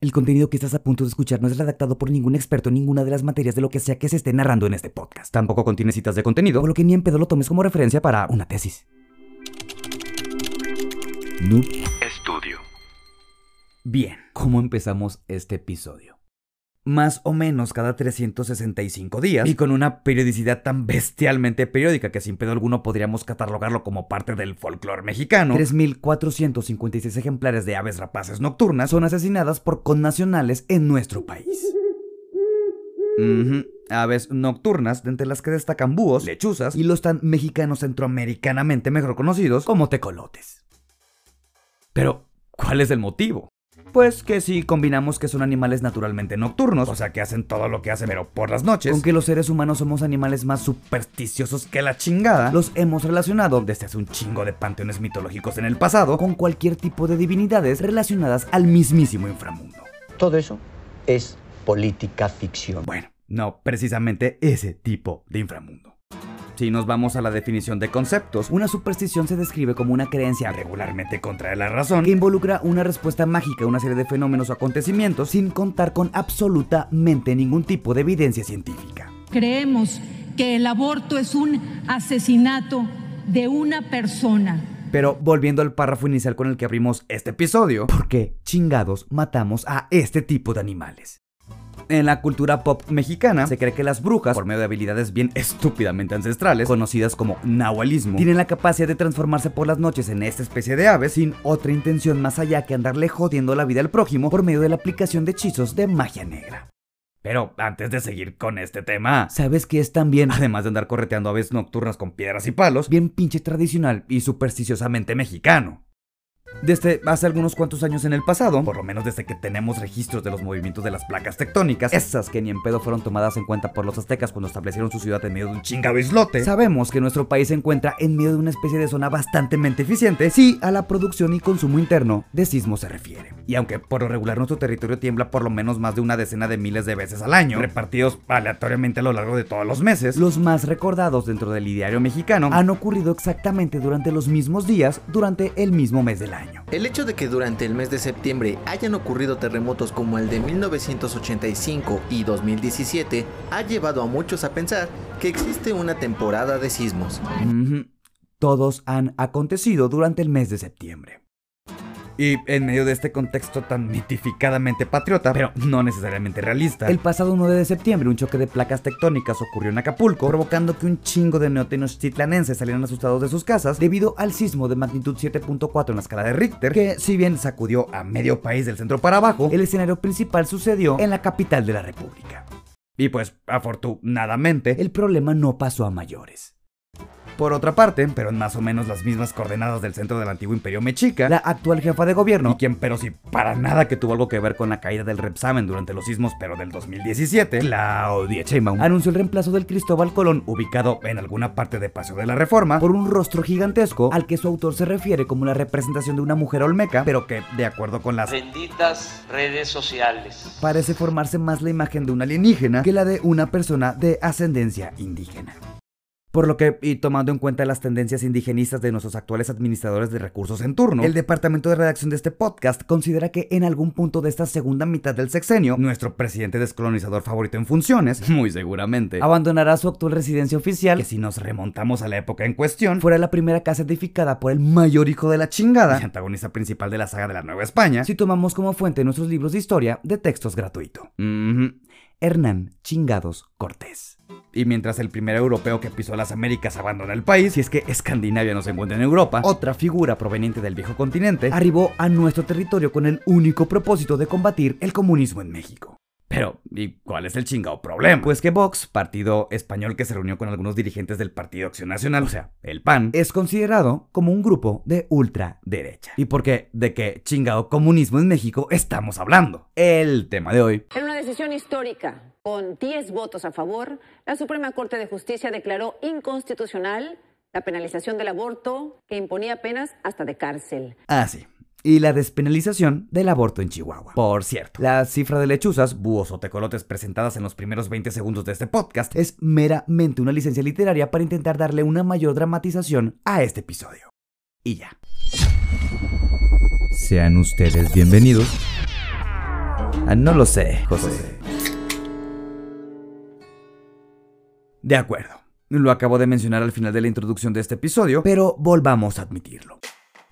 El contenido que estás a punto de escuchar no es redactado por ningún experto en ninguna de las materias de lo que sea que se esté narrando en este podcast. Tampoco contiene citas de contenido, por lo que ni en pedo lo tomes como referencia para una tesis. Noob Estudio. Bien, ¿cómo empezamos este episodio? Más o menos cada 365 días y con una periodicidad tan bestialmente periódica que sin pedo alguno podríamos catalogarlo como parte del folclore mexicano, 3.456 ejemplares de aves rapaces nocturnas son asesinadas por connacionales en nuestro país. Aves nocturnas, de entre las que destacan búhos, lechuzas y los tan mexicanos centroamericanamente mejor conocidos como tecolotes. Pero, ¿cuál es el motivo? Pues que si combinamos que son animales naturalmente nocturnos, o sea que hacen todo lo que hacen pero por las noches, con que los seres humanos somos animales más supersticiosos que la chingada, los hemos relacionado desde hace un chingo de panteones mitológicos en el pasado con cualquier tipo de divinidades relacionadas al mismísimo inframundo. Todo eso es política ficción. Bueno, no precisamente ese tipo de inframundo. Si nos vamos a la definición de conceptos, una superstición se describe como una creencia regularmente contra la razón que involucra una respuesta mágica a una serie de fenómenos o acontecimientos sin contar con absolutamente ningún tipo de evidencia científica. Creemos que el aborto es un asesinato de una persona. Pero volviendo al párrafo inicial con el que abrimos este episodio, ¿por qué chingados matamos a este tipo de animales? En la cultura pop mexicana se cree que las brujas, por medio de habilidades bien estúpidamente ancestrales, conocidas como nahualismo, tienen la capacidad de transformarse por las noches en esta especie de aves sin otra intención más allá que andarle jodiendo la vida al prójimo por medio de la aplicación de hechizos de magia negra. Pero antes de seguir con este tema, ¿sabes qué es también, además de andar correteando aves nocturnas con piedras y palos, bien pinche tradicional y supersticiosamente mexicano? Desde hace algunos cuantos años en el pasado, por lo menos desde que tenemos registros de los movimientos de las placas tectónicas, esas que ni en pedo fueron tomadas en cuenta por los aztecas cuando establecieron su ciudad en medio de un chingado islote, sabemos que nuestro país se encuentra en medio de una especie de zona bastante eficiente si a la producción y consumo interno de sismos se refiere. Y aunque por lo regular nuestro territorio tiembla por lo menos más de una decena de miles de veces al año, repartidos aleatoriamente a lo largo de todos los meses, los más recordados dentro del ideario mexicano han ocurrido exactamente durante los mismos días durante el mismo mes del año. El hecho de que durante el mes de septiembre hayan ocurrido terremotos como el de 1985 y 2017 ha llevado a muchos a pensar que existe una temporada de sismos. Todos han acontecido durante el mes de septiembre. Y en medio de este contexto tan mitificadamente patriota, pero no necesariamente realista, el pasado 9 de septiembre un choque de placas tectónicas ocurrió en Acapulco, provocando que un chingo de neotenochtitlanenses salieran asustados de sus casas debido al sismo de magnitud 7.4 en la escala de Richter, que si bien sacudió a medio país del centro para abajo, el escenario principal sucedió en la capital de la República. Y pues, afortunadamente, el problema no pasó a mayores. Por otra parte, pero en más o menos las mismas coordenadas del centro del antiguo imperio mexica, la actual jefa de gobierno, y quien pero si para nada que tuvo algo que ver con la caída del Repsamen durante los sismos pero del 2017, Claudia Sheinbaum, anunció el reemplazo del Cristóbal Colón ubicado en alguna parte de Paseo de la Reforma por un rostro gigantesco al que su autor se refiere como la representación de una mujer olmeca, pero que, de acuerdo con las benditas redes sociales. parece formarse más la imagen de un alienígena que la de una persona de ascendencia indígena. Por lo que, y tomando en cuenta las tendencias indigenistas de nuestros actuales administradores de recursos en turno, el departamento de redacción de este podcast considera que en algún punto de esta segunda mitad del sexenio, nuestro presidente descolonizador favorito en funciones, muy seguramente, abandonará su actual residencia oficial, que si nos remontamos a la época en cuestión, fuera la primera casa edificada por el mayor hijo de la chingada, y antagonista principal de la saga de la Nueva España, si tomamos como fuente nuestros libros de historia de textos gratuito. Hernán Chingados Cortés. Y mientras el primer europeo que pisó las Américas abandona el país, si es que Escandinavia no se encuentra en Europa, otra figura proveniente del viejo continente arribó a nuestro territorio con el único propósito de combatir el comunismo en México. Pero, ¿y cuál es el chingado problema? Pues que Vox, partido español que se reunió con algunos dirigentes del Partido Acción Nacional, o sea, el PAN, es considerado como un grupo de ultraderecha. ¿Y por qué? ¿De qué chingado comunismo en México estamos hablando? El tema de hoy En una decisión histórica, con 10 votos a favor, la Suprema Corte de Justicia declaró inconstitucional la penalización del aborto que imponía penas hasta de cárcel. Ah, sí. Y la despenalización del aborto en Chihuahua. Por cierto, la cifra de lechuzas, búhos o tecolotes presentadas en los primeros 20 segundos de este podcast es meramente una licencia literaria para intentar darle una mayor dramatización a este episodio. Y ya. Sean ustedes bienvenidos Ah, no lo sé, José. De acuerdo. Lo acabo de mencionar al final de la introducción de este episodio, pero volvamos a admitirlo.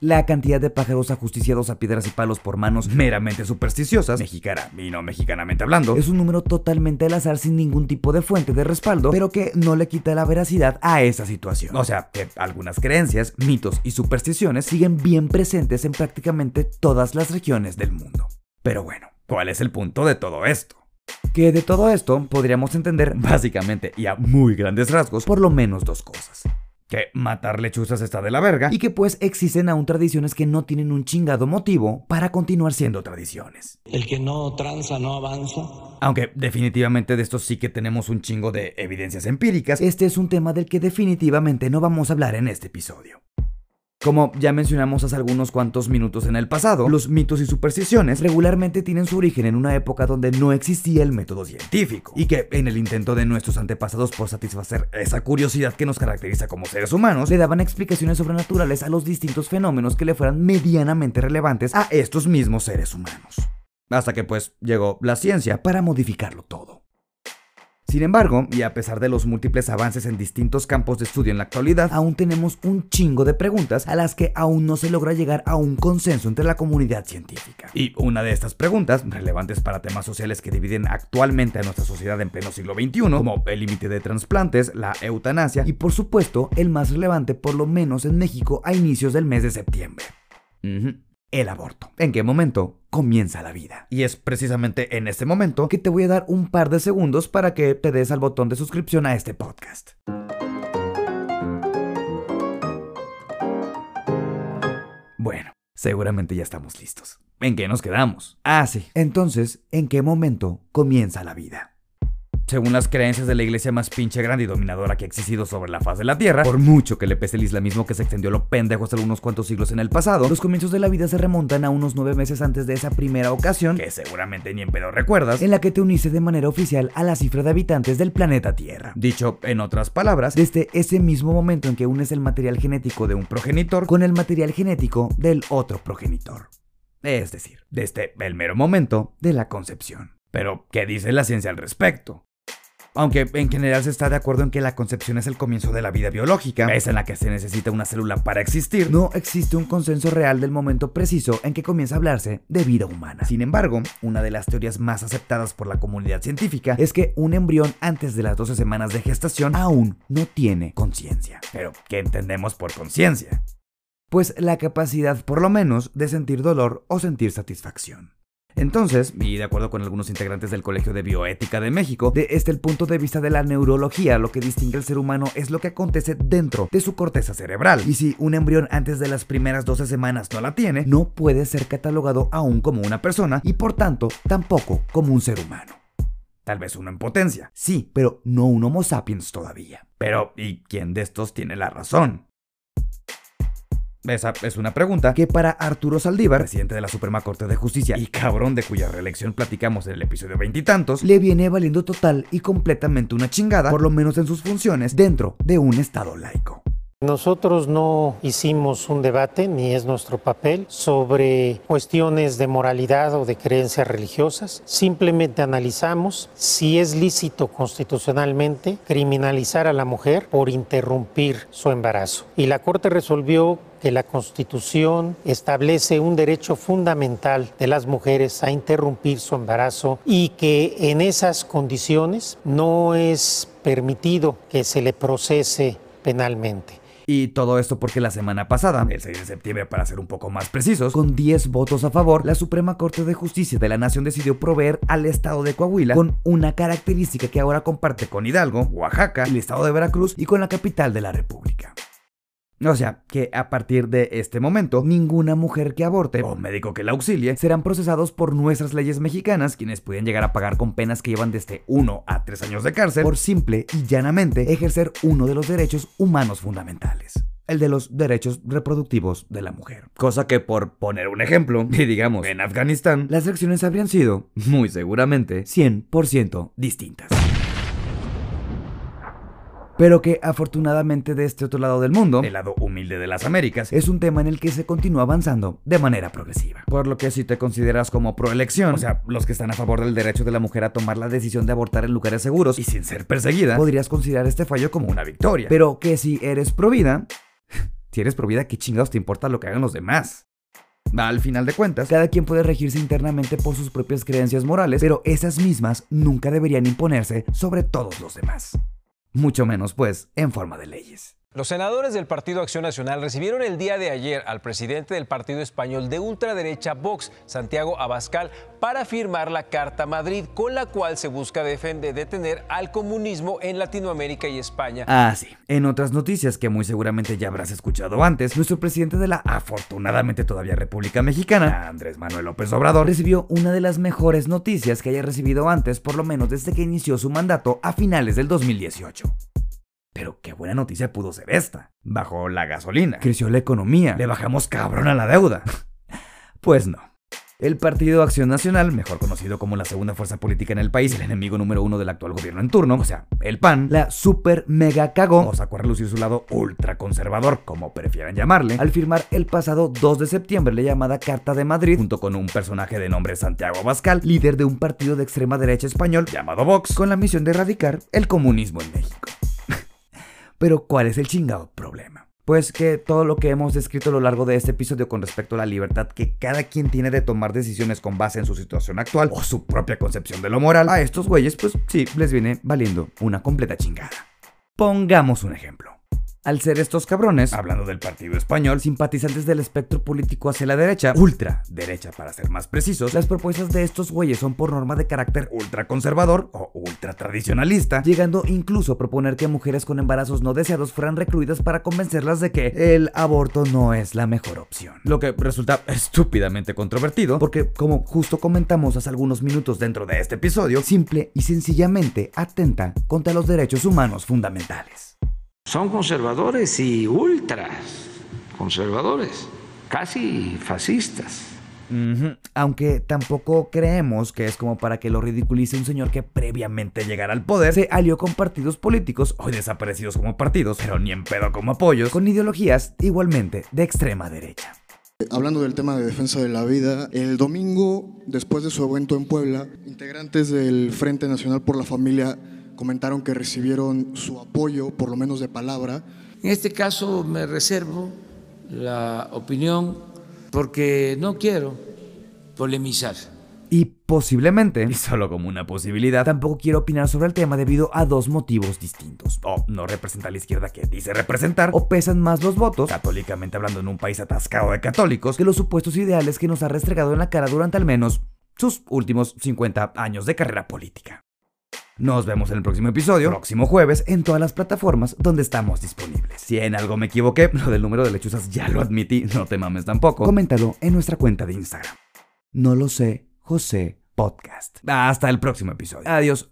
La cantidad de pájaros ajusticiados a piedras y palos por manos meramente supersticiosas, mexicana y no mexicanamente hablando, es un número totalmente al azar sin ningún tipo de fuente de respaldo, pero que no le quita la veracidad a esa situación. O sea, que algunas creencias, mitos y supersticiones siguen bien presentes en prácticamente todas las regiones del mundo. Pero bueno, ¿cuál es el punto de todo esto? Que de todo esto podríamos entender básicamente y a muy grandes rasgos por lo menos dos cosas que matar lechuzas está de la verga y que pues existen aún tradiciones que no tienen un chingado motivo para continuar siendo tradiciones. El que no tranza no avanza. Aunque definitivamente de esto sí que tenemos un chingo de evidencias empíricas, este es un tema del que definitivamente no vamos a hablar en este episodio. Como ya mencionamos hace algunos cuantos minutos en el pasado, los mitos y supersticiones regularmente tienen su origen en una época donde no existía el método científico, y que en el intento de nuestros antepasados por satisfacer esa curiosidad que nos caracteriza como seres humanos, le daban explicaciones sobrenaturales a los distintos fenómenos que le fueran medianamente relevantes a estos mismos seres humanos. Hasta que pues llegó la ciencia para modificarlo todo. Sin embargo, y a pesar de los múltiples avances en distintos campos de estudio en la actualidad, aún tenemos un chingo de preguntas a las que aún no se logra llegar a un consenso entre la comunidad científica. Y una de estas preguntas, relevantes para temas sociales que dividen actualmente a nuestra sociedad en pleno siglo XXI, como el límite de trasplantes, la eutanasia y por supuesto el más relevante por lo menos en México a inicios del mes de septiembre el aborto. ¿En qué momento comienza la vida? Y es precisamente en este momento que te voy a dar un par de segundos para que te des al botón de suscripción a este podcast. Bueno, seguramente ya estamos listos. ¿En qué nos quedamos? Ah, sí. Entonces, ¿en qué momento comienza la vida? Según las creencias de la iglesia más pinche grande y dominadora que ha existido sobre la faz de la tierra, por mucho que le pese el islamismo que se extendió lo pendejo hasta unos cuantos siglos en el pasado, los comienzos de la vida se remontan a unos nueve meses antes de esa primera ocasión, que seguramente ni en pedo recuerdas, en la que te uniste de manera oficial a la cifra de habitantes del planeta Tierra. Dicho en otras palabras, desde ese mismo momento en que unes el material genético de un progenitor con el material genético del otro progenitor. Es decir, desde el mero momento de la concepción. Pero, ¿qué dice la ciencia al respecto? Aunque en general se está de acuerdo en que la concepción es el comienzo de la vida biológica, es en la que se necesita una célula para existir, no existe un consenso real del momento preciso en que comienza a hablarse de vida humana. Sin embargo, una de las teorías más aceptadas por la comunidad científica es que un embrión antes de las 12 semanas de gestación aún no tiene conciencia. Pero, ¿qué entendemos por conciencia? Pues la capacidad, por lo menos, de sentir dolor o sentir satisfacción. Entonces, y de acuerdo con algunos integrantes del Colegio de Bioética de México, desde el punto de vista de la neurología, lo que distingue al ser humano es lo que acontece dentro de su corteza cerebral. Y si un embrión antes de las primeras 12 semanas no la tiene, no puede ser catalogado aún como una persona y por tanto tampoco como un ser humano. Tal vez uno en potencia, sí, pero no un Homo sapiens todavía. Pero, ¿y quién de estos tiene la razón? Esa es una pregunta que para Arturo Saldívar, presidente de la Suprema Corte de Justicia y cabrón de cuya reelección platicamos en el episodio veintitantos, le viene valiendo total y completamente una chingada, por lo menos en sus funciones, dentro de un Estado laico. Nosotros no hicimos un debate, ni es nuestro papel, sobre cuestiones de moralidad o de creencias religiosas. Simplemente analizamos si es lícito constitucionalmente criminalizar a la mujer por interrumpir su embarazo. Y la Corte resolvió que la Constitución establece un derecho fundamental de las mujeres a interrumpir su embarazo y que en esas condiciones no es permitido que se le procese penalmente. Y todo esto porque la semana pasada, el 6 de septiembre para ser un poco más precisos, con 10 votos a favor, la Suprema Corte de Justicia de la Nación decidió proveer al estado de Coahuila con una característica que ahora comparte con Hidalgo, Oaxaca, el estado de Veracruz y con la capital de la República. O sea, que a partir de este momento, ninguna mujer que aborte o médico que la auxilie serán procesados por nuestras leyes mexicanas, quienes pueden llegar a pagar con penas que llevan desde 1 a 3 años de cárcel por simple y llanamente ejercer uno de los derechos humanos fundamentales el de los derechos reproductivos de la mujer. Cosa que por poner un ejemplo, y digamos en Afganistán, las acciones habrían sido, muy seguramente, 100% distintas. Pero que afortunadamente de este otro lado del mundo, el lado humilde de las Américas, es un tema en el que se continúa avanzando de manera progresiva. Por lo que si te consideras como proelección, o sea, los que están a favor del derecho de la mujer a tomar la decisión de abortar en lugares seguros y sin ser perseguida, podrías considerar este fallo como una victoria. Pero que si eres pro vida, si eres pro vida, ¿qué chingados te importa lo que hagan los demás? Al final de cuentas, cada quien puede regirse internamente por sus propias creencias morales, pero esas mismas nunca deberían imponerse sobre todos los demás. Mucho menos, pues, en forma de leyes. Los senadores del Partido Acción Nacional recibieron el día de ayer al presidente del partido español de ultraderecha Vox, Santiago Abascal, para firmar la Carta Madrid, con la cual se busca defender, detener al comunismo en Latinoamérica y España. Ah, sí. En otras noticias que muy seguramente ya habrás escuchado antes, nuestro presidente de la afortunadamente todavía República Mexicana, Andrés Manuel López Obrador, recibió una de las mejores noticias que haya recibido antes, por lo menos desde que inició su mandato a finales del 2018. Pero qué buena noticia pudo ser esta. Bajó la gasolina, creció la economía, le bajamos cabrón a la deuda. pues no. El Partido Acción Nacional, mejor conocido como la segunda fuerza política en el país, el enemigo número uno del actual gobierno en turno, o sea, el PAN, la super mega cagó o sacó a relucir su lado ultra conservador, como prefieran llamarle, al firmar el pasado 2 de septiembre la llamada Carta de Madrid, junto con un personaje de nombre Santiago Abascal, líder de un partido de extrema derecha español llamado Vox, con la misión de erradicar el comunismo en México. Pero ¿cuál es el chingado problema? Pues que todo lo que hemos descrito a lo largo de este episodio con respecto a la libertad que cada quien tiene de tomar decisiones con base en su situación actual o su propia concepción de lo moral, a estos güeyes pues sí, les viene valiendo una completa chingada. Pongamos un ejemplo. Al ser estos cabrones, hablando del partido español, simpatizantes del espectro político hacia la derecha, ultra derecha para ser más precisos, las propuestas de estos güeyes son por norma de carácter ultra conservador o ultra tradicionalista, llegando incluso a proponer que mujeres con embarazos no deseados fueran recluidas para convencerlas de que el aborto no es la mejor opción. Lo que resulta estúpidamente controvertido, porque como justo comentamos hace algunos minutos dentro de este episodio, simple y sencillamente atenta contra los derechos humanos fundamentales. Son conservadores y ultras conservadores, casi fascistas. Aunque tampoco creemos que es como para que lo ridiculice un señor que previamente llegara al poder, se alió con partidos políticos, hoy desaparecidos como partidos, pero ni en pedo como apoyos, con ideologías igualmente de extrema derecha. Hablando del tema de defensa de la vida, el domingo, después de su evento en Puebla, integrantes del Frente Nacional por la Familia comentaron que recibieron su apoyo, por lo menos de palabra. En este caso me reservo la opinión porque no quiero polemizar. Y posiblemente, y solo como una posibilidad, tampoco quiero opinar sobre el tema debido a dos motivos distintos. O no representa a la izquierda que dice representar, o pesan más los votos, católicamente hablando en un país atascado de católicos, que los supuestos ideales que nos ha restregado en la cara durante al menos sus últimos 50 años de carrera política. Nos vemos en el próximo episodio, próximo jueves, en todas las plataformas donde estamos disponibles. Si en algo me equivoqué, lo del número de lechuzas ya lo admití, no te mames tampoco. Coméntalo en nuestra cuenta de Instagram. No lo sé, José Podcast. Hasta el próximo episodio. Adiós.